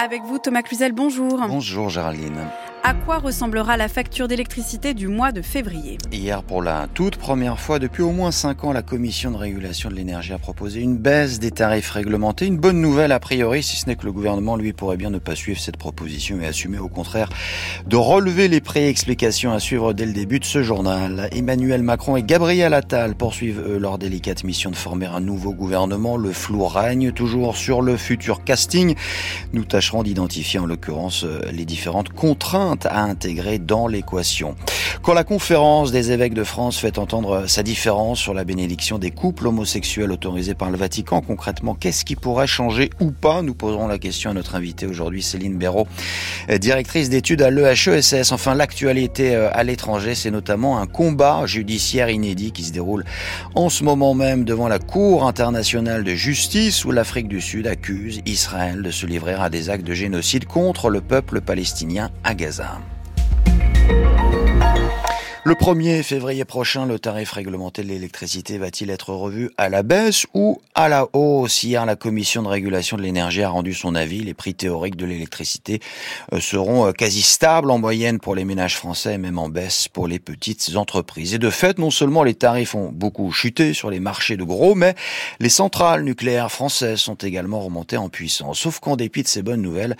Avec vous, Thomas Cluzel, bonjour. Bonjour Géraldine. À quoi ressemblera la facture d'électricité du mois de février Hier, pour la toute première fois depuis au moins 5 ans, la Commission de régulation de l'énergie a proposé une baisse des tarifs réglementés. Une bonne nouvelle a priori, si ce n'est que le gouvernement, lui, pourrait bien ne pas suivre cette proposition et assumer au contraire de relever les prix. Explication à suivre dès le début de ce journal. Emmanuel Macron et Gabriel Attal poursuivent eux, leur délicate mission de former un nouveau gouvernement. Le flou règne toujours sur le futur casting. Nous tâcherons d'identifier en l'occurrence les différentes contraintes à intégrer dans l'équation. Quand la conférence des évêques de France fait entendre sa différence sur la bénédiction des couples homosexuels autorisés par le Vatican, concrètement, qu'est-ce qui pourrait changer ou pas? Nous poserons la question à notre invitée aujourd'hui, Céline Béraud, directrice d'études à l'EHESS. Enfin, l'actualité euh, à l'étranger, c'est notamment un combat judiciaire inédit qui se déroule en ce moment même devant la Cour internationale de justice où l'Afrique du Sud accuse Israël de se livrer à des actes de génocide contre le peuple palestinien à Gaza. Down. Le 1er février prochain, le tarif réglementé de l'électricité va-t-il être revu à la baisse ou à la hausse? Hier, la Commission de régulation de l'énergie a rendu son avis. Les prix théoriques de l'électricité euh, seront euh, quasi stables en moyenne pour les ménages français et même en baisse pour les petites entreprises. Et de fait, non seulement les tarifs ont beaucoup chuté sur les marchés de gros, mais les centrales nucléaires françaises sont également remontées en puissance. Sauf qu'en dépit de ces bonnes nouvelles,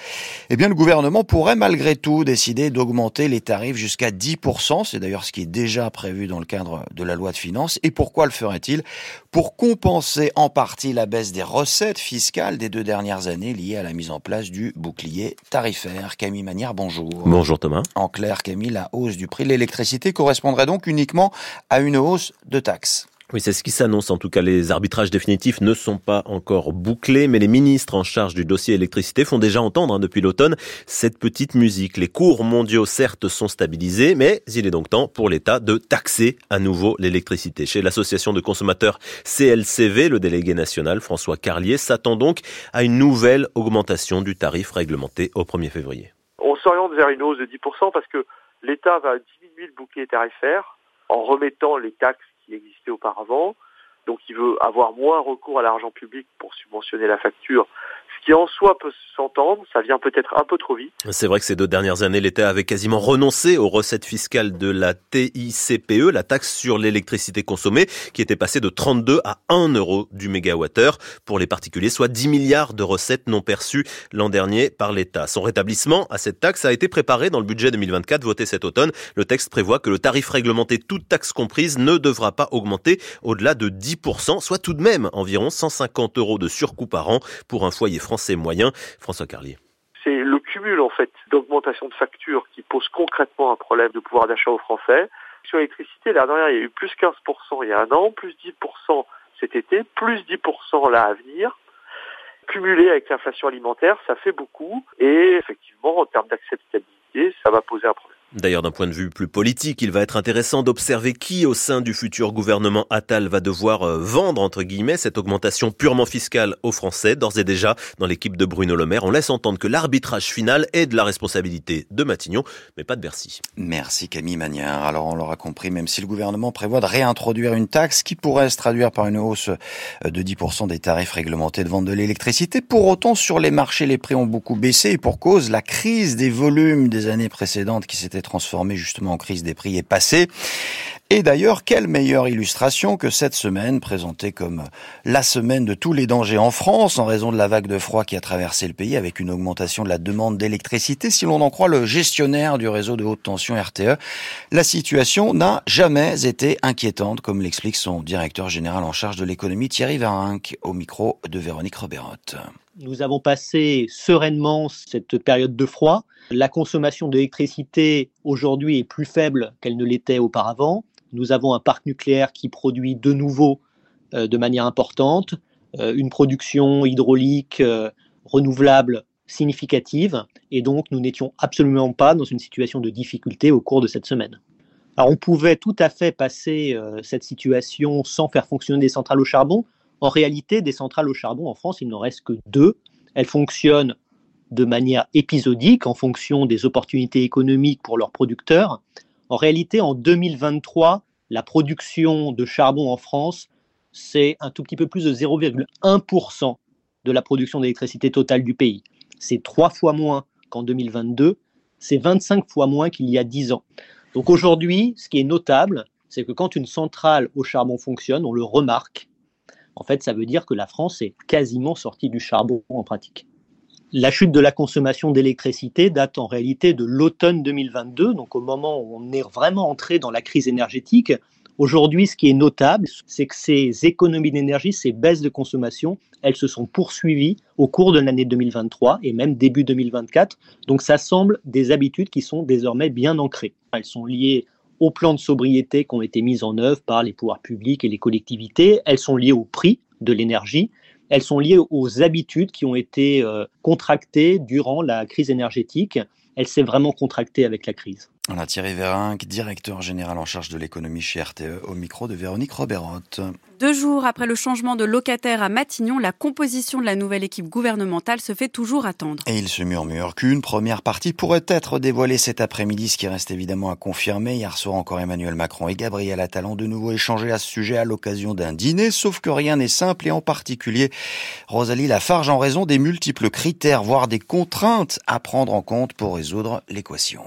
eh bien, le gouvernement pourrait malgré tout décider d'augmenter les tarifs jusqu'à 10%. C'est d'ailleurs ce qui est déjà prévu dans le cadre de la loi de finances. Et pourquoi le ferait-il? Pour compenser en partie la baisse des recettes fiscales des deux dernières années liées à la mise en place du bouclier tarifaire. Camille Manière, bonjour. Bonjour Thomas. En clair, Camille, la hausse du prix de l'électricité correspondrait donc uniquement à une hausse de taxes. Oui, c'est ce qui s'annonce. En tout cas, les arbitrages définitifs ne sont pas encore bouclés, mais les ministres en charge du dossier électricité font déjà entendre hein, depuis l'automne cette petite musique. Les cours mondiaux, certes, sont stabilisés, mais il est donc temps pour l'État de taxer à nouveau l'électricité. Chez l'association de consommateurs CLCV, le délégué national François Carlier s'attend donc à une nouvelle augmentation du tarif réglementé au 1er février. On s'oriente vers une hausse de 10% parce que l'État va diminuer le bouclier tarifaire en remettant les taxes qui existait auparavant. Donc il veut avoir moins recours à l'argent public pour subventionner la facture ce qui en soi peut s'entendre, ça vient peut-être un peu trop vite. C'est vrai que ces deux dernières années, l'État avait quasiment renoncé aux recettes fiscales de la TICPE, la taxe sur l'électricité consommée, qui était passée de 32 à 1 euro du mégawattheure pour les particuliers, soit 10 milliards de recettes non perçues l'an dernier par l'État. Son rétablissement à cette taxe a été préparé dans le budget 2024 voté cet automne. Le texte prévoit que le tarif réglementé, toute taxe comprise, ne devra pas augmenter au-delà de 10%, soit tout de même environ 150 euros de surcoût par an pour un foyer français moyen. François Carlier. C'est le cumul en fait d'augmentation de factures qui pose concrètement un problème de pouvoir d'achat aux Français. Sur l'électricité, l'année dernière, il y a eu plus 15% il y a un an, plus 10% cet été, plus 10% là à venir. Cumulé avec l'inflation alimentaire, ça fait beaucoup. Et effectivement, en termes d'acceptabilité, ça va poser un problème. D'ailleurs, d'un point de vue plus politique, il va être intéressant d'observer qui au sein du futur gouvernement Attal va devoir euh, vendre, entre guillemets, cette augmentation purement fiscale aux Français. D'ores et déjà, dans l'équipe de Bruno Le Maire, on laisse entendre que l'arbitrage final est de la responsabilité de Matignon, mais pas de Bercy. Merci Camille Magnard. Alors on l'aura compris, même si le gouvernement prévoit de réintroduire une taxe qui pourrait se traduire par une hausse euh, de 10% des tarifs réglementés de vente de l'électricité, pour autant sur les marchés, les prix ont beaucoup baissé et pour cause, la crise des volumes des années précédentes qui s'était transformé justement en crise des prix est passé. Et d'ailleurs, quelle meilleure illustration que cette semaine présentée comme la semaine de tous les dangers en France en raison de la vague de froid qui a traversé le pays avec une augmentation de la demande d'électricité. Si l'on en croit le gestionnaire du réseau de haute tension RTE, la situation n'a jamais été inquiétante comme l'explique son directeur général en charge de l'économie Thierry Varinck au micro de Véronique Roberotte. Nous avons passé sereinement cette période de froid. La consommation d'électricité aujourd'hui est plus faible qu'elle ne l'était auparavant. Nous avons un parc nucléaire qui produit de nouveau euh, de manière importante, euh, une production hydraulique euh, renouvelable significative, et donc nous n'étions absolument pas dans une situation de difficulté au cours de cette semaine. Alors on pouvait tout à fait passer cette situation sans faire fonctionner des centrales au charbon. En réalité, des centrales au charbon en France, il n'en reste que deux. Elles fonctionnent de manière épisodique en fonction des opportunités économiques pour leurs producteurs. En réalité, en 2023, la production de charbon en France, c'est un tout petit peu plus de 0,1% de la production d'électricité totale du pays. c'est trois fois moins qu'en 2022, c'est 25 fois moins qu'il y a 10 ans. Donc aujourd'hui, ce qui est notable, c'est que quand une centrale au charbon fonctionne, on le remarque. En fait, ça veut dire que la France est quasiment sortie du charbon en pratique. La chute de la consommation d'électricité date en réalité de l'automne 2022, donc au moment où on est vraiment entré dans la crise énergétique. Aujourd'hui, ce qui est notable, c'est que ces économies d'énergie, ces baisses de consommation, elles se sont poursuivies au cours de l'année 2023 et même début 2024. Donc ça semble des habitudes qui sont désormais bien ancrées. Elles sont liées aux plans de sobriété qui ont été mis en œuvre par les pouvoirs publics et les collectivités. Elles sont liées au prix de l'énergie. Elles sont liées aux habitudes qui ont été euh, contractées durant la crise énergétique. Elle s'est vraiment contractée avec la crise. On a Thierry Vérinck, directeur général en charge de l'économie chez RTE, au micro de Véronique Roberotte. Deux jours après le changement de locataire à Matignon, la composition de la nouvelle équipe gouvernementale se fait toujours attendre. Et il se murmure qu'une première partie pourrait être dévoilée cet après-midi, ce qui reste évidemment à confirmer. Hier soir encore, Emmanuel Macron et Gabriel Attal ont de nouveau échangé à ce sujet à l'occasion d'un dîner, sauf que rien n'est simple et en particulier, Rosalie Lafarge en raison des multiples critères, voire des contraintes à prendre en compte pour résoudre l'équation.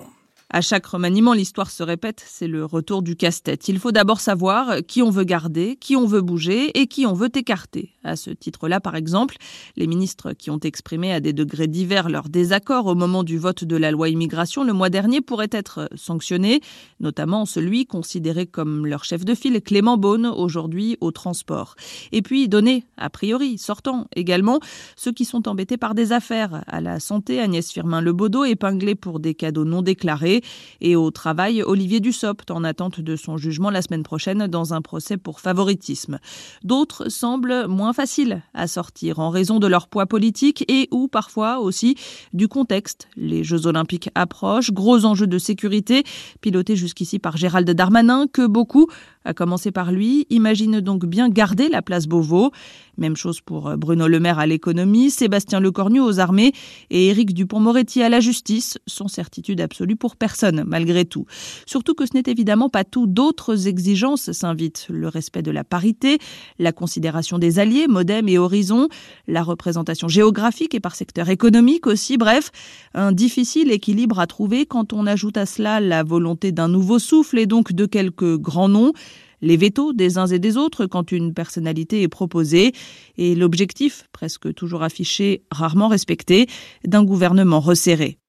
À chaque remaniement, l'histoire se répète, c'est le retour du casse-tête. Il faut d'abord savoir qui on veut garder, qui on veut bouger et qui on veut écarter. À ce titre-là, par exemple, les ministres qui ont exprimé à des degrés divers leur désaccord au moment du vote de la loi immigration le mois dernier pourraient être sanctionnés, notamment celui considéré comme leur chef de file, Clément Beaune, aujourd'hui au transport. Et puis donner, a priori, sortant également, ceux qui sont embêtés par des affaires. À la santé, Agnès Firmin-Lebaudot, épinglée pour des cadeaux non déclarés et au travail, Olivier Dussopt en attente de son jugement la semaine prochaine dans un procès pour favoritisme. D'autres semblent moins faciles à sortir en raison de leur poids politique et ou parfois aussi du contexte. Les Jeux olympiques approchent, gros enjeux de sécurité, pilotés jusqu'ici par Gérald Darmanin, que beaucoup à commencer par lui, imagine donc bien garder la place Beauvau. Même chose pour Bruno Le Maire à l'économie, Sébastien Lecornu aux armées et Éric Dupont-Moretti à la justice, sans certitude absolue pour personne, malgré tout. Surtout que ce n'est évidemment pas tout. D'autres exigences s'invitent. Le respect de la parité, la considération des alliés, Modem et Horizon, la représentation géographique et par secteur économique aussi. Bref, un difficile équilibre à trouver quand on ajoute à cela la volonté d'un nouveau souffle et donc de quelques grands noms les vétos des uns et des autres quand une personnalité est proposée et l'objectif, presque toujours affiché, rarement respecté, d'un gouvernement resserré.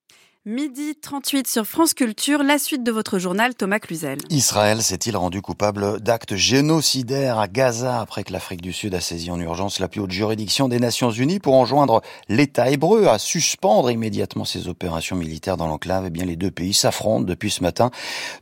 Midi 38 sur France Culture, la suite de votre journal Thomas Cluzel. Israël s'est-il rendu coupable d'actes génocidaires à Gaza après que l'Afrique du Sud a saisi en urgence la plus haute juridiction des Nations Unies pour enjoindre l'État hébreu à suspendre immédiatement ses opérations militaires dans l'enclave? Eh bien, les deux pays s'affrontent depuis ce matin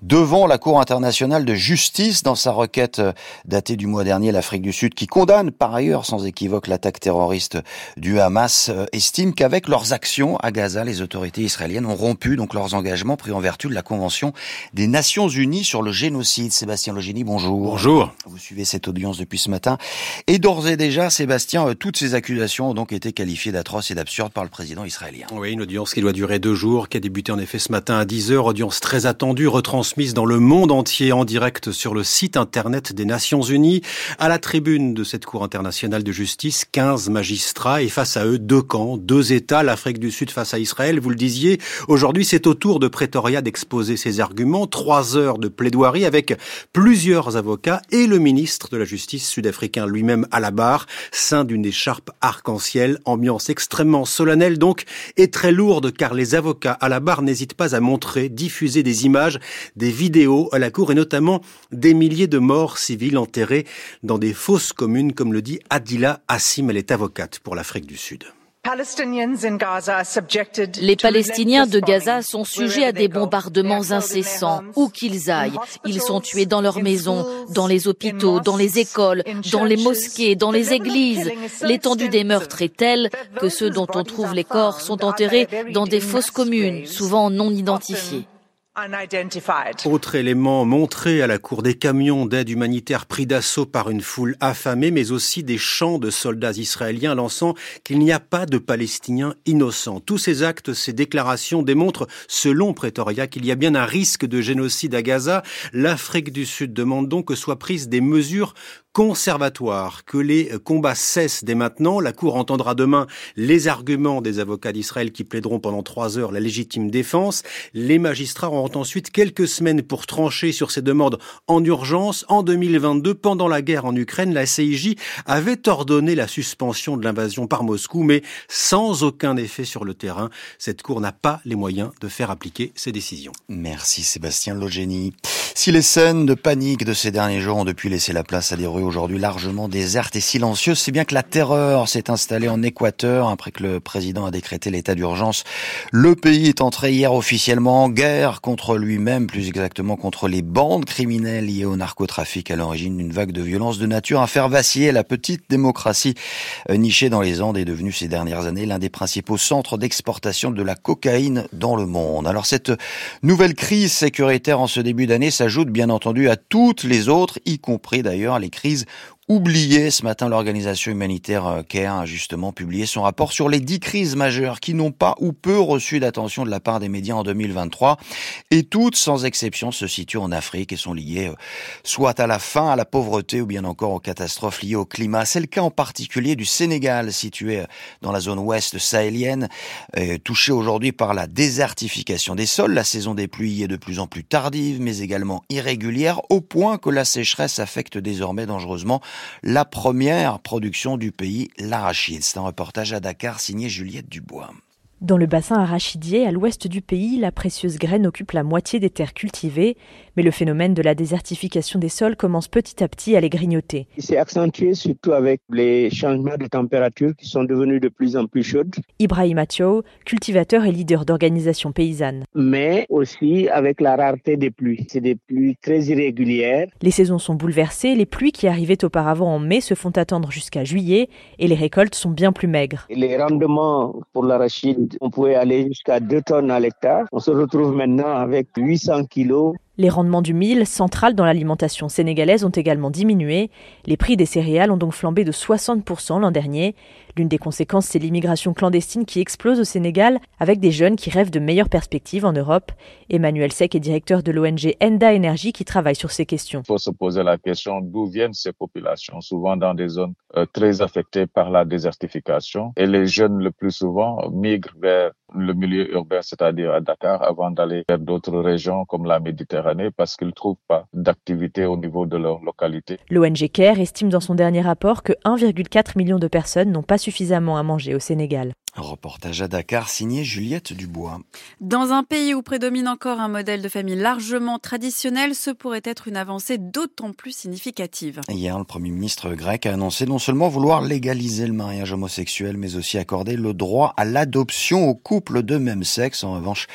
devant la Cour internationale de justice dans sa requête datée du mois dernier. L'Afrique du Sud, qui condamne par ailleurs sans équivoque l'attaque terroriste du Hamas, euh, estime qu'avec leurs actions à Gaza, les autorités israéliennes ont rompu donc leurs engagements pris en vertu de la Convention des Nations Unies sur le génocide. Sébastien Logénie, bonjour. Bonjour. Vous suivez cette audience depuis ce matin. Et d'ores et déjà, Sébastien, euh, toutes ces accusations ont donc été qualifiées d'atroces et d'absurdes par le président israélien. Oui, une audience qui doit durer deux jours, qui a débuté en effet ce matin à 10h, audience très attendue, retransmise dans le monde entier en direct sur le site internet des Nations Unies. À la tribune de cette Cour internationale de justice, 15 magistrats et face à eux deux camps, deux États, l'Afrique du Sud face à Israël, vous le disiez, Aujourd'hui, c'est au tour de Pretoria d'exposer ses arguments. Trois heures de plaidoirie avec plusieurs avocats et le ministre de la Justice sud-africain lui-même à la barre, sein d'une écharpe arc-en-ciel, ambiance extrêmement solennelle donc et très lourde car les avocats à la barre n'hésitent pas à montrer, diffuser des images, des vidéos à la cour et notamment des milliers de morts civiles enterrés dans des fosses communes comme le dit Adila Assim, elle est avocate pour l'Afrique du Sud. Les Palestiniens de Gaza sont sujets à des bombardements incessants, où qu'ils aillent. Ils sont tués dans leurs maisons, dans les hôpitaux, dans les écoles, dans les mosquées, dans les églises. L'étendue des meurtres est telle que ceux dont on trouve les corps sont enterrés dans des fosses communes, souvent non identifiées. Autre élément montré à la cour des camions d'aide humanitaire pris d'assaut par une foule affamée, mais aussi des chants de soldats israéliens lançant qu'il n'y a pas de Palestiniens innocents. Tous ces actes, ces déclarations démontrent, selon Pretoria, qu'il y a bien un risque de génocide à Gaza. L'Afrique du Sud demande donc que soient prises des mesures conservatoire, que les combats cessent dès maintenant. La Cour entendra demain les arguments des avocats d'Israël qui plaideront pendant trois heures la légitime défense. Les magistrats auront ensuite quelques semaines pour trancher sur ces demandes en urgence. En 2022, pendant la guerre en Ukraine, la CIJ avait ordonné la suspension de l'invasion par Moscou, mais sans aucun effet sur le terrain. Cette Cour n'a pas les moyens de faire appliquer ses décisions. Merci Sébastien Logénie. Si les scènes de panique de ces derniers jours ont depuis laissé la place à des aujourd'hui largement désertes et silencieuses, c'est bien que la terreur s'est installée en Équateur après que le président a décrété l'état d'urgence. Le pays est entré hier officiellement en guerre contre lui-même, plus exactement contre les bandes criminelles liées au narcotrafic à l'origine d'une vague de violence de nature à faire vaciller la petite démocratie euh, nichée dans les Andes est devenue ces dernières années l'un des principaux centres d'exportation de la cocaïne dans le monde. Alors cette nouvelle crise sécuritaire en ce début d'année s'ajoute bien entendu à toutes les autres, y compris d'ailleurs les crises entreprises oublié. Ce matin, l'organisation humanitaire euh, CARE a justement publié son rapport sur les dix crises majeures qui n'ont pas ou peu reçu d'attention de la part des médias en 2023. Et toutes, sans exception, se situent en Afrique et sont liées euh, soit à la faim, à la pauvreté ou bien encore aux catastrophes liées au climat. C'est le cas en particulier du Sénégal, situé euh, dans la zone ouest sahélienne, touché aujourd'hui par la désertification des sols. La saison des pluies est de plus en plus tardive, mais également irrégulière, au point que la sécheresse affecte désormais dangereusement la première production du pays, l'arachide. C'est un reportage à Dakar signé Juliette Dubois. Dans le bassin arachidier, à l'ouest du pays, la précieuse graine occupe la moitié des terres cultivées, mais le phénomène de la désertification des sols commence petit à petit à les grignoter. Il s'est accentué surtout avec les changements de température qui sont devenus de plus en plus chaudes. Ibrahim Atio, cultivateur et leader d'organisations paysannes. Mais aussi avec la rareté des pluies. C'est des pluies très irrégulières. Les saisons sont bouleversées, les pluies qui arrivaient auparavant en mai se font attendre jusqu'à juillet et les récoltes sont bien plus maigres. Les rendements pour l'arachide on pouvait aller jusqu'à 2 tonnes à l'hectare. On se retrouve maintenant avec 800 kilos les rendements du mil, central dans l'alimentation sénégalaise, ont également diminué. Les prix des céréales ont donc flambé de 60% l'an dernier. L'une des conséquences, c'est l'immigration clandestine qui explose au Sénégal, avec des jeunes qui rêvent de meilleures perspectives en Europe. Emmanuel Sec est directeur de l'ONG Enda Energy qui travaille sur ces questions. Il faut se poser la question d'où viennent ces populations, souvent dans des zones euh, très affectées par la désertification. Et les jeunes, le plus souvent, migrent vers le milieu urbain, c'est-à-dire à Dakar, avant d'aller vers d'autres régions comme la Méditerranée, parce qu'ils ne trouvent pas d'activité au niveau de leur localité. L'ONG CARE estime dans son dernier rapport que 1,4 million de personnes n'ont pas suffisamment à manger au Sénégal. Un reportage à Dakar signé Juliette Dubois. Dans un pays où prédomine encore un modèle de famille largement traditionnel, ce pourrait être une avancée d'autant plus significative. Hier, le Premier ministre grec a annoncé non seulement vouloir légaliser le mariage homosexuel, mais aussi accorder le droit à l'adoption aux couples de même sexe. En revanche,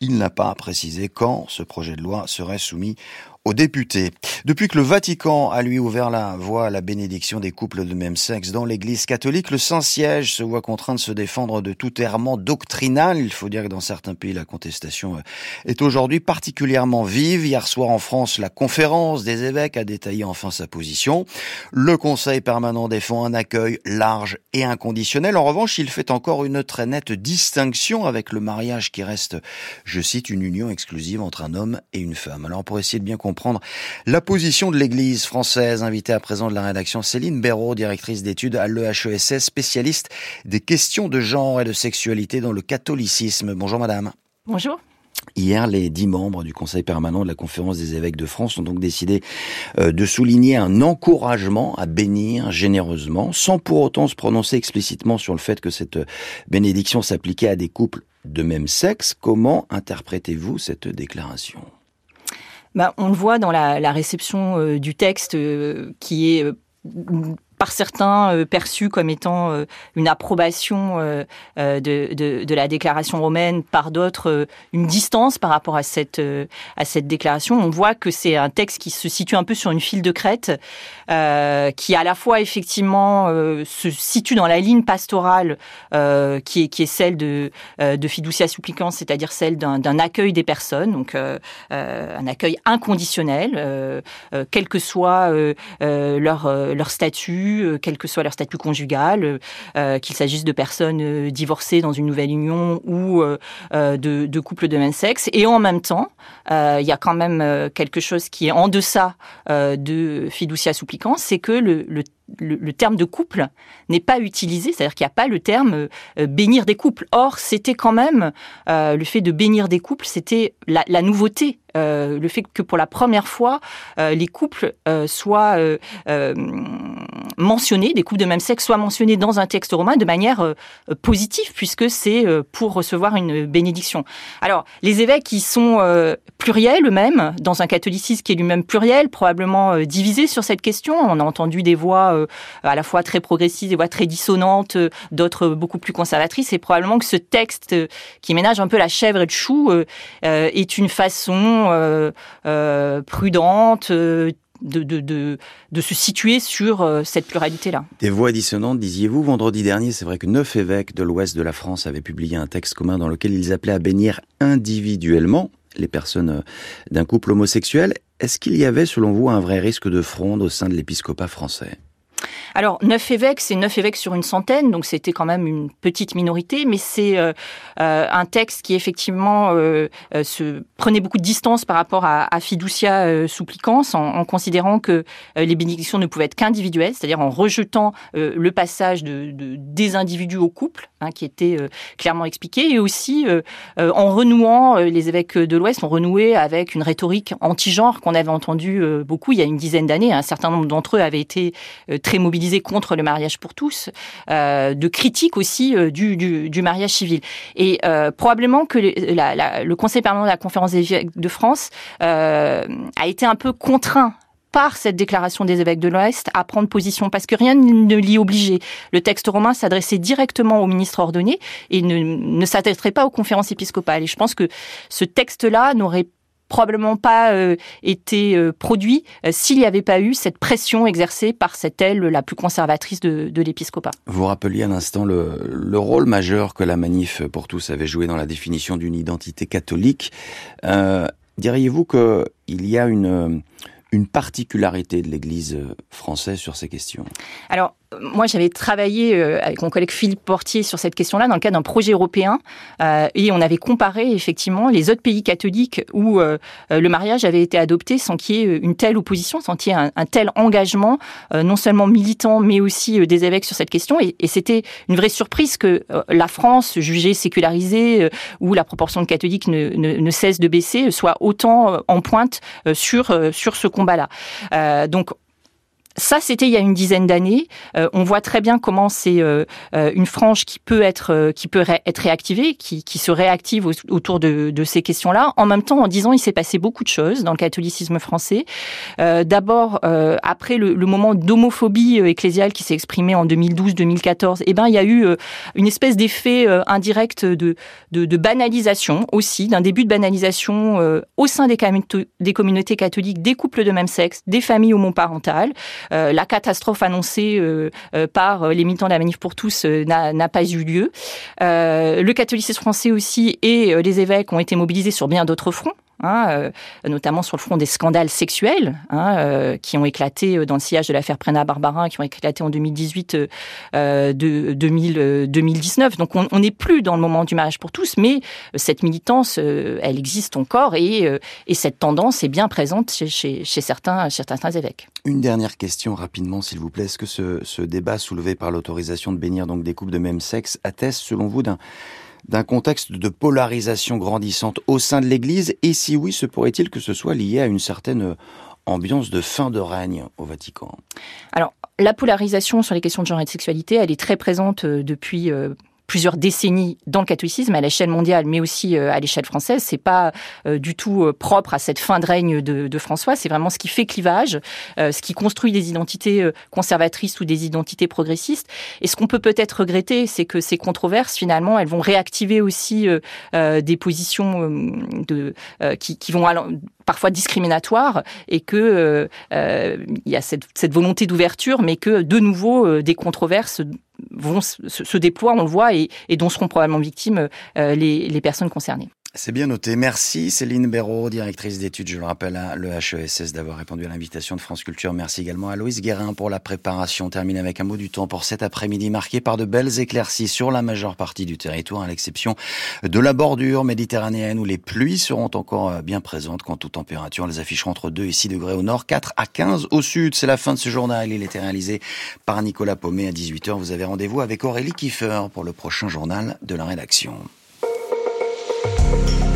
il n'a pas précisé quand ce projet de loi serait soumis aux députés. Depuis que le Vatican a lui ouvert la voie à la bénédiction des couples de même sexe dans l'Église catholique, le Saint-Siège se voit contraint de se défendre de tout errement doctrinal. Il faut dire que dans certains pays, la contestation euh, est aujourd'hui particulièrement vive. Hier soir en France, la conférence des évêques a détaillé enfin sa position. Le Conseil permanent défend un accueil large et inconditionnel. En revanche, il fait encore une très nette distinction avec le mariage qui reste, je cite, une union exclusive entre un homme et une femme. Alors pour essayer de bien comprendre comprendre la position de l'Église française. Invitée à présent de la rédaction Céline Béraud, directrice d'études à l'EHESS, spécialiste des questions de genre et de sexualité dans le catholicisme. Bonjour madame. Bonjour. Hier, les dix membres du Conseil permanent de la Conférence des évêques de France ont donc décidé euh, de souligner un encouragement à bénir généreusement, sans pour autant se prononcer explicitement sur le fait que cette bénédiction s'appliquait à des couples de même sexe. Comment interprétez-vous cette déclaration? Bah, on le voit dans la, la réception euh, du texte euh, qui est euh, par certains euh, comme étant euh, une approbation euh, de, de, de, la déclaration romaine, par d'autres une distance par rapport à cette, à cette déclaration. On voit que c'est un texte qui se situe un peu sur une file de crête, qui à la fois effectivement se situe dans la ligne pastorale qui, est, qui est celle de, de fiducia supplicans, c'est-à-dire celle d'un accueil des personnes, donc un accueil inconditionnel, quel que soit leur, leur statut, statut, quel que soit leur statut conjugal, qu'il s'agisse de personnes divorcées dans une nouvelle union ou de, couples de même sexe. Et en même temps, il y a quand même quelque chose qui est en deçà de fiducia supplicans, c'est que le, terme de couple n'est pas utilisé, c'est-à-dire qu'il n'y a pas le terme euh, bénir des couples. Or, c'était quand même euh, le fait de bénir des couples, c'était la, nouveauté, euh, le fait que pour la première fois, les couples soient mentionnés, des couples de même sexe soient mentionnés dans un texte romain de manière positive, puisque c'est pour recevoir une bénédiction. Alors, les évêques, qui sont pluriels eux-mêmes, dans un catholicisme qui est lui-même pluriel, probablement divisé sur cette question. On a entendu des voix euh, à la fois très progressistes, des voix très dissonantes, euh, d'autres beaucoup plus conservatrices. Et probablement que ce texte euh, qui ménage un peu la chèvre et le chou est une façon prudente de, se situer sur cette pluralité-là. Des voix dissonantes, disiez-vous. Vendredi dernier, c'est vrai que neuf évêques de l'ouest de la France avaient publié un texte commun dans lequel ils appelaient à bénir individuellement les personnes d'un couple homosexuel. Est-ce qu'il y avait, selon vous, un vrai risque de fronde au sein de l'épiscopat français? Alors, neuf évêques, c'est neuf évêques sur une centaine, donc c'était quand même une petite minorité, mais c'est euh, euh, un texte qui effectivement euh, se prenait beaucoup de distance par rapport à, fiducia supplicans, en, considérant que les bénédictions ne pouvaient être qu'individuelles, c'est-à-dire en rejetant le passage de, des individus au couple, hein, qui était clairement expliqué, et aussi en renouant, les évêques de l'Ouest ont renoué avec une rhétorique anti-genre qu'on avait entendue beaucoup il y a une dizaine d'années. Un certain nombre d'entre eux avaient été très mobilisés contre le mariage pour tous, euh, de critique aussi euh, du, du, mariage civil. Et euh, probablement que le Conseil permanent de la Conférence des évêques de France a été un peu contraint par cette déclaration des évêques de l'Ouest à prendre position parce que rien ne l'y obligeait. Le texte romain s'adressait directement au ministre ordonné et ne, ne s'adresserait pas aux conférences épiscopales. Et je pense que ce texte-là n'aurait probablement pas euh, été euh, produit euh, s'il n'y avait pas eu cette pression exercée par cette aile la plus conservatrice de, de l'épiscopat. Vous rappeliez à l'instant le, le, rôle majeur que la manif pour tous avait joué dans la définition d'une identité catholique. Diriez-vous qu'il y a une, une particularité de l'Église française sur ces questions? Alors, moi, j'avais travaillé euh, avec mon collègue Philippe Portier sur cette question-là dans le cadre d'un projet européen euh, et on avait comparé effectivement les autres pays catholiques où euh, le mariage avait été adopté sans qu'il y ait une telle opposition, sans qu'il y ait un, tel engagement, non seulement militant, mais aussi des évêques sur cette question. Et, c'était une vraie surprise que la France, jugée sécularisée, où la proportion de catholiques ne, ne, cesse de baisser, soit autant en pointe sur, sur ce combat-là. donc, ça, c'était il y a une dizaine d'années. Euh, on voit très bien comment c'est euh, euh, une frange qui peut être qui peut être réactivée, qui, qui se réactive autour de, de ces questions-là. En même temps, en disant, il s'est passé beaucoup de choses dans le catholicisme français. D'abord, après le, le moment d'homophobie ecclésiale qui s'est exprimé en 2012-2014, eh ben, il y a eu une espèce d'effet indirect de, de, de, banalisation aussi, d'un début de banalisation au sein des, des communautés catholiques, des couples de même sexe, des familles homoparentales. Euh, la catastrophe annoncée euh, euh, par les militants de la Manif pour tous n'a pas eu lieu. le catholicisme français aussi et les évêques ont été mobilisés sur bien d'autres fronts. Hein, euh, notamment sur le front des scandales sexuels hein, euh, qui ont éclaté euh, dans le sillage de l'affaire Prena-Barbarin, qui ont éclaté en 2018, de 2019. Donc on n'est plus dans le moment du mariage pour tous, mais cette militance, elle existe encore et, et, cette tendance est bien présente chez, certains, évêques. Une dernière question rapidement, s'il vous plaît. Est-ce que ce, ce débat soulevé par l'autorisation de bénir donc des couples de même sexe atteste, selon vous, d'un d'un contexte de polarisation grandissante au sein de l'Église Et si oui, se pourrait-il que ce soit lié à une certaine ambiance de fin de règne au Vatican? Alors, la polarisation sur les questions de genre et de sexualité, elle est très présente euh, depuis euh, plusieurs décennies dans le catholicisme à l'échelle mondiale, mais aussi euh, à l'échelle française. C'est pas euh, du tout euh, propre à cette fin de règne de, François. C'est vraiment ce qui fait clivage, ce qui construit des identités conservatrices ou des identités progressistes. Et ce qu'on peut peut-être regretter, c'est que ces controverses, finalement, elles vont réactiver aussi des positions de, qui, vont parfois discriminatoires et que il y a cette volonté d'ouverture, mais que de nouveau des controverses vont se, se, on le voit, et, dont seront probablement victimes euh, les personnes concernées. C'est bien noté. Merci Céline Béraud, directrice d'études, je le rappelle, à l'EHESS, d'avoir répondu à l'invitation de France Culture. Merci également à Louise Guérin pour la préparation. On avec un mot du temps pour cet après-midi marqué par de belles éclaircies sur la majeure partie du territoire, à l'exception de la bordure méditerranéenne où les pluies seront encore euh, bien présentes. Quant aux températures, elles afficheront entre 2 et 6 degrés au nord, 4 à 15 au sud. C'est la fin de ce journal. Il était réalisé par Nicolas Paumet à 18h. Vous avez rendez-vous avec Aurélie Kiefer pour le prochain journal de la rédaction. thank you